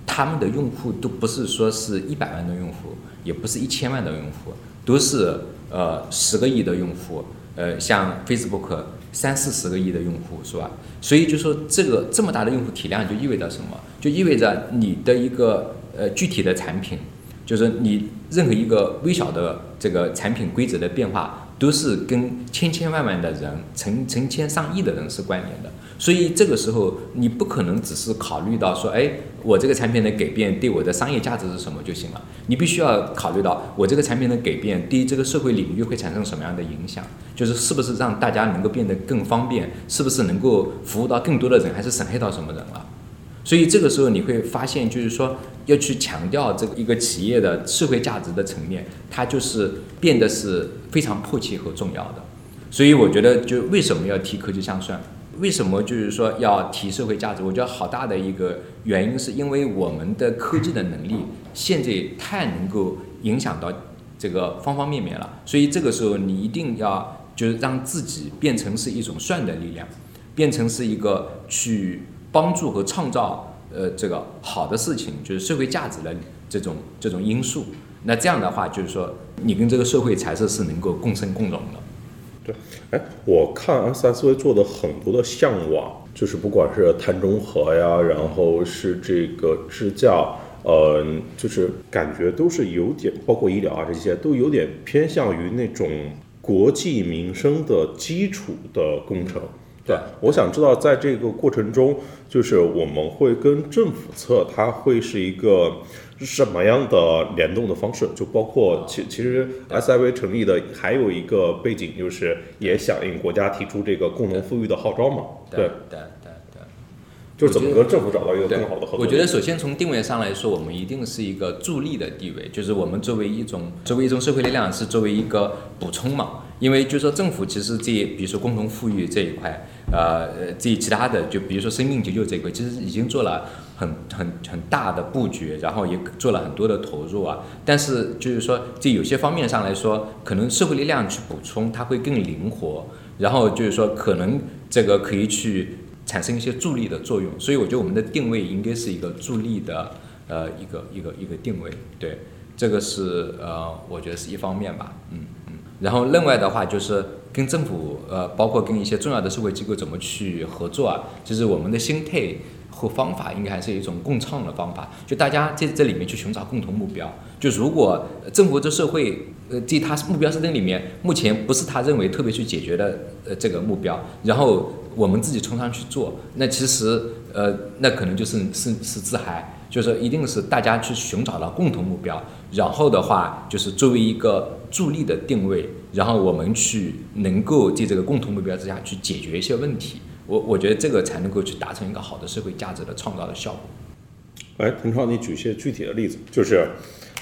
他们的用户都不是说是一百万的用户，也不是一千万的用户，都是呃十个亿的用户，呃像 Facebook。三四十个亿的用户是吧？所以就说这个这么大的用户体量就意味着什么？就意味着你的一个呃具体的产品，就是你任何一个微小的这个产品规则的变化，都是跟千千万万的人、成成千上亿的人是关联的。所以这个时候，你不可能只是考虑到说，哎，我这个产品的改变对我的商业价值是什么就行了。你必须要考虑到，我这个产品的改变对这个社会领域会产生什么样的影响，就是是不是让大家能够变得更方便，是不是能够服务到更多的人，还是损害到什么人了。所以这个时候你会发现，就是说要去强调这个一个企业的社会价值的层面，它就是变得是非常迫切和重要的。所以我觉得，就为什么要提科技向算？为什么就是说要提社会价值？我觉得好大的一个原因，是因为我们的科技的能力现在太能够影响到这个方方面面了。所以这个时候你一定要就是让自己变成是一种算的力量，变成是一个去帮助和创造呃这个好的事情，就是社会价值的这种这种因素。那这样的话，就是说你跟这个社会才是是能够共生共荣的。对，哎，我看 SSV 做的很多的项目啊，就是不管是碳中和呀，然后是这个支架，呃，就是感觉都是有点，包括医疗啊这些，都有点偏向于那种国计民生的基础的工程。对，我想知道在这个过程中，就是我们会跟政府侧，它会是一个。什么样的联动的方式？就包括其其实 SIV 成立的还有一个背景，就是也响应国家提出这个共同富裕的号召嘛。对对对对，就是怎么跟政府找到一个更好的合作？我觉得首先从定位上来说，我们一定是一个助力的地位，就是我们作为一种作为一种社会力量，是作为一个补充嘛。因为就是说政府其实这比如说共同富裕这一块，呃，这其他的就比如说生命急救这一块，其实已经做了。很很很大的布局，然后也做了很多的投入啊。但是就是说，这有些方面上来说，可能社会力量去补充，它会更灵活。然后就是说，可能这个可以去产生一些助力的作用。所以我觉得我们的定位应该是一个助力的呃一个一个一个定位。对，这个是呃我觉得是一方面吧。嗯嗯。然后另外的话就是跟政府呃包括跟一些重要的社会机构怎么去合作啊？就是我们的心态。和方法应该还是一种共创的方法，就大家在这里面去寻找共同目标。就如果政府这社会，呃，这他目标设定里面，目前不是他认为特别去解决的呃这个目标，然后我们自己冲上去做，那其实呃那可能就是是是自嗨。就是一定是大家去寻找到共同目标，然后的话就是作为一个助力的定位，然后我们去能够在这个共同目标之下去解决一些问题。我我觉得这个才能够去达成一个好的社会价值的创造的效果。哎，彭超，你举些具体的例子，就是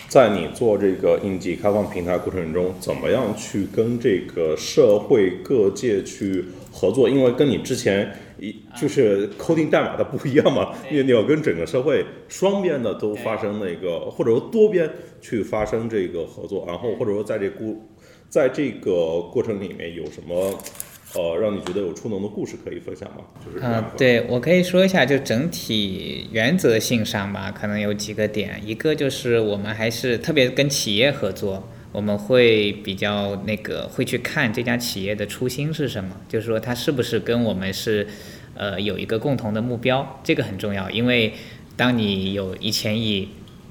在你做这个应急开放平台过程中，怎么样去跟这个社会各界去合作？因为跟你之前一就是扣定代码的不一样嘛，你你要跟整个社会双边的都发生那个，或者说多边去发生这个合作，然后或者说在这过在这个过程里面有什么？呃，让你觉得有触动的故事可以分享吗？就是嗯，对我可以说一下，就整体原则性上吧，可能有几个点。一个就是我们还是特别跟企业合作，我们会比较那个会去看这家企业的初心是什么，就是说它是不是跟我们是呃有一个共同的目标，这个很重要。因为当你有一千亿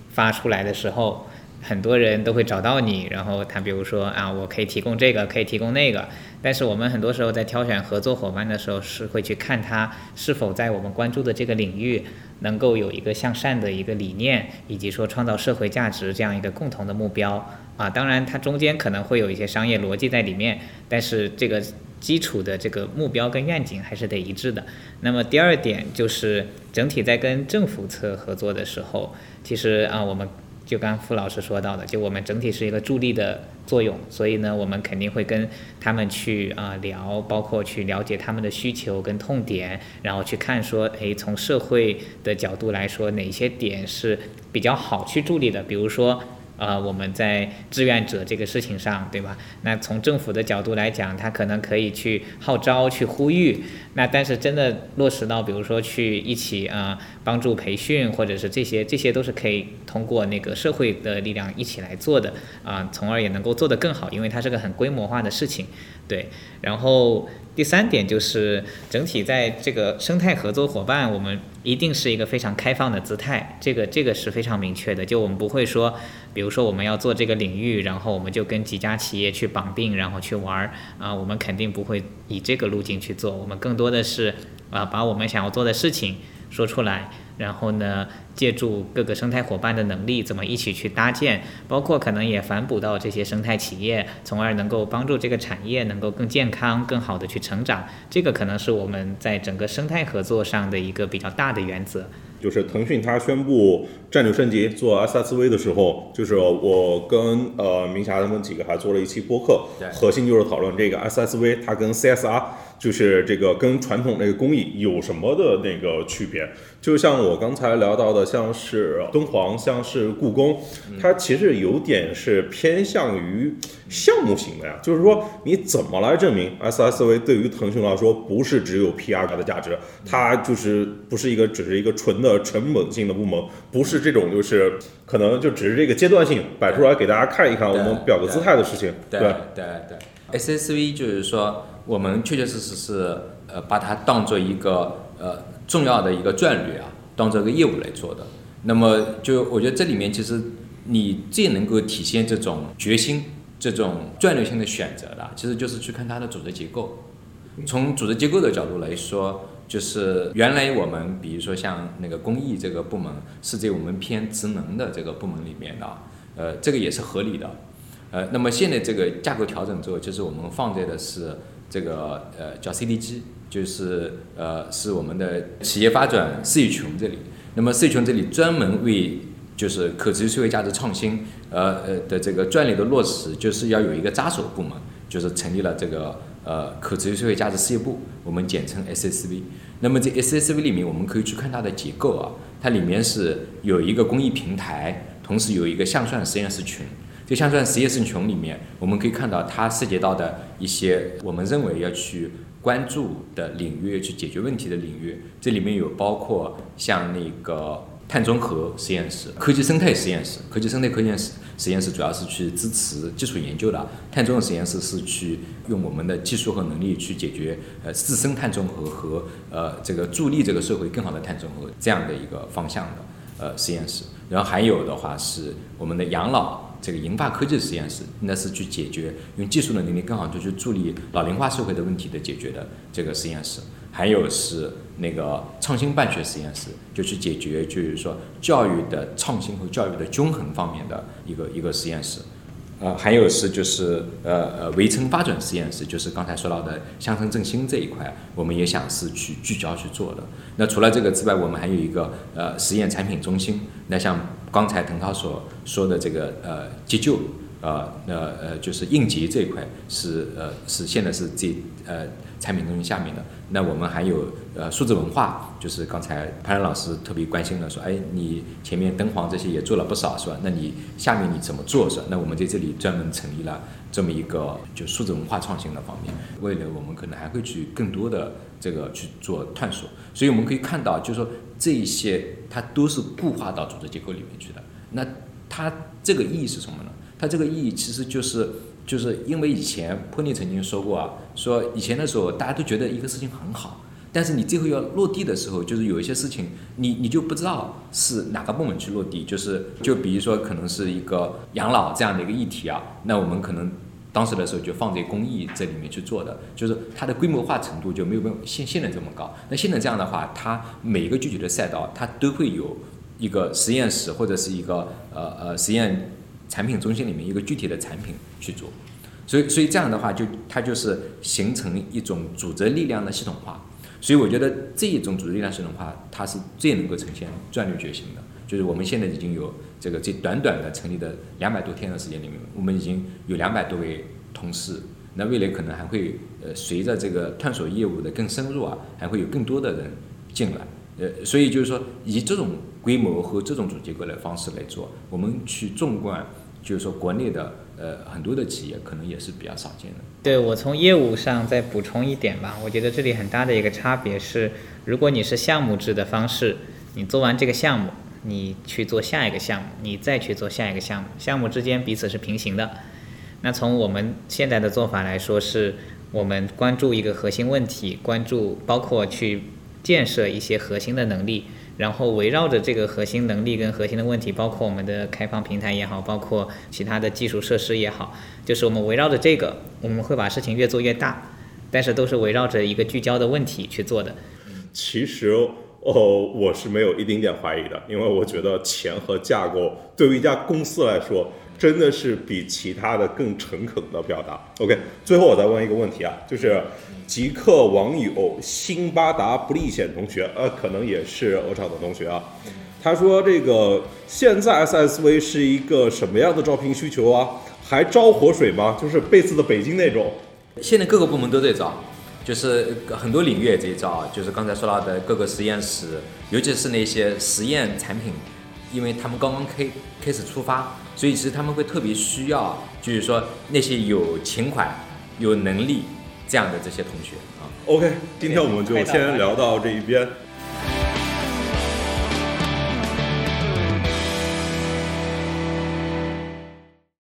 发出来的时候，很多人都会找到你，然后他比如说啊，我可以提供这个，可以提供那个。但是我们很多时候在挑选合作伙伴的时候，是会去看他是否在我们关注的这个领域能够有一个向善的一个理念，以及说创造社会价值这样一个共同的目标啊。当然，它中间可能会有一些商业逻辑在里面，但是这个基础的这个目标跟愿景还是得一致的。那么第二点就是整体在跟政府侧合作的时候，其实啊，我们就刚傅老师说到的，就我们整体是一个助力的作用，所以呢，我们肯定会跟他们去啊、聊，包括去了解他们的需求跟痛点，然后去看说，诶，从社会的角度来说，哪些点是比较好去助力的，比如说。呃，我们在志愿者这个事情上，对吧？那从政府的角度来讲，他可能可以去号召、去呼吁。那但是真的落实到，比如说去一起啊、帮助培训，或者是这些，这些都是可以通过那个社会的力量一起来做的啊、从而也能够做得更好，因为它是个很规模化的事情。对，然后第三点就是整体在这个生态合作伙伴，我们一定是一个非常开放的姿态，这个这个是非常明确的。就我们不会说，比如说我们要做这个领域，然后我们就跟几家企业去绑定，然后去玩儿啊、我们肯定不会以这个路径去做，我们更多的是啊、把我们想要做的事情说出来，然后呢，借助各个生态伙伴的能力，怎么一起去搭建，包括可能也反哺到这些生态企业，从而能够帮助这个产业能够更健康、更好的去成长。这个可能是我们在整个生态合作上的一个比较大的原则。就是腾讯它宣布战略升级做 SSV 的时候，就是我跟呃明霞他们几个还做了一期播客对，核心就是讨论这个 SSV 它跟 CSR 就是这个跟传统那个工艺有什么的那个区别。就像我刚才聊到的，像是敦煌，像是故宫，它其实有点是偏向于项目型的呀，就是说你怎么来证明 SSV 对于腾讯来说不是只有 PR 的价值，它就是不是一个只是一个纯的成本性的部门，不是这种就是可能就只是这个阶段性摆出来给大家看一看，我们表个姿态的事情，对对对，SSV 就是说，我们确确实实是呃把它当做一个呃重要的一个战略啊，当做一个业务来做的。那么就我觉得这里面其实你最能够体现这种决心、这种战略性的选择的，其实就是去看它的组织结构。从组织结构的角度来说，就是原来我们比如说像那个公益这个部门是在我们偏职能的这个部门里面的，呃，这个也是合理的。呃，那么现在这个架构调整之后，就是我们放在的是这个呃叫 CDG，就是呃是我们的企业发展事业群这里。那么事业群这里专门为就是可持续社会价值创新呃呃的这个专利的落实，就是要有一个扎手部门，就是成立了这个呃可持续社会价值事业部，我们简称 SSV。那么这 SSV 里面，我们可以去看它的结构啊，它里面是有一个公益平台，同时有一个象算实验室群。这象算实验室群里面，我们可以看到它涉及到的一些我们认为要去关注的领域、去解决问题的领域。这里面有包括像那个碳中和实验室、科技生态实验室。科技生态科研室实验室主要是去支持技术研究的，碳中和实验室是去用我们的技术和能力去解决呃自身碳中和和呃这个助力这个社会更好的碳中和这样的一个方向的呃实验室。然后还有的话是我们的养老。这个银发科技实验室，那是去解决用技术的能力更好就去助力老龄化社会的问题的解决的这个实验室。还有是那个创新办学实验室，就去解决就是说教育的创新和教育的均衡方面的一个一个实验室。呃，还有是就是呃呃围城发展实验室，就是刚才说到的乡村振兴这一块，我们也想是去聚焦去做的。那除了这个之外，我们还有一个呃实验产品中心。那像刚才滕涛所说的这个呃急救，呃呃呃就是应急这一块是呃是现在是这呃产品中心下面的。那我们还有呃数字文化，就是刚才潘然老师特别关心的说，哎，你前面敦煌这些也做了不少是吧？那你下面你怎么做是吧？那我们在这里专门成立了这么一个就数字文化创新的方面，未来我们可能还会去更多的这个去做探索。所以我们可以看到，就是说这一些它都是固化到组织结构里面去的。那它这个意义是什么呢？它这个意义其实就是。就是因为以前坡尼曾经说过啊，说以前的时候大家都觉得一个事情很好，但是你最后要落地的时候，就是有一些事情你你就不知道是哪个部门去落地，就是就比如说可能是一个养老这样的一个议题啊，那我们可能当时的时候就放在公益这里面去做的，就是它的规模化程度就没有现现在这么高。那现在这样的话，它每一个具体的赛道，它都会有一个实验室或者是一个呃呃实验。产品中心里面一个具体的产品去做，所以所以这样的话就它就是形成一种组织力量的系统化，所以我觉得这一种组织力量系统化它是最能够呈现战略决心的，就是我们现在已经有这个这短短的成立的两百多天的时间里面，我们已经有两百多位同事。那未来可能还会呃随着这个探索业务的更深入啊，还会有更多的人进来。呃，所以就是说以这种规模和这种组结构的方式来做，我们去纵观就是说国内的呃很多的企业可能也是比较少见的。对我从业务上再补充一点吧，我觉得这里很大的一个差别是，如果你是项目制的方式，你做完这个项目，你去做下一个项目，你再去做下一个项目，项目之间彼此是平行的。那从我们现在的做法来说，是我们关注一个核心问题，关注包括去建设一些核心的能力，然后围绕着这个核心能力跟核心的问题，包括我们的开放平台也好，包括其他的技术设施也好，就是我们围绕着这个，我们会把事情越做越大，但是都是围绕着一个聚焦的问题去做的。其实哦，我是没有一丁点怀疑的，因为我觉得钱和架构对于一家公司来说。真的是比其他的更诚恳的表达。OK，最后我再问一个问题啊，就是极客网友辛巴达不立显同学，呃，可能也是鹅厂的同学啊。他说这个现在 SSV 是一个什么样的招聘需求啊？还招活水吗？就是贝斯的北京那种。现在各个部门都在招，就是很多领域也在招，就是刚才说到的各个实验室，尤其是那些实验产品，因为他们刚刚开开始出发。所以其实他们会特别需要，就是说那些有情怀、有能力这样的这些同学啊。OK，今天我们就先聊到这一边。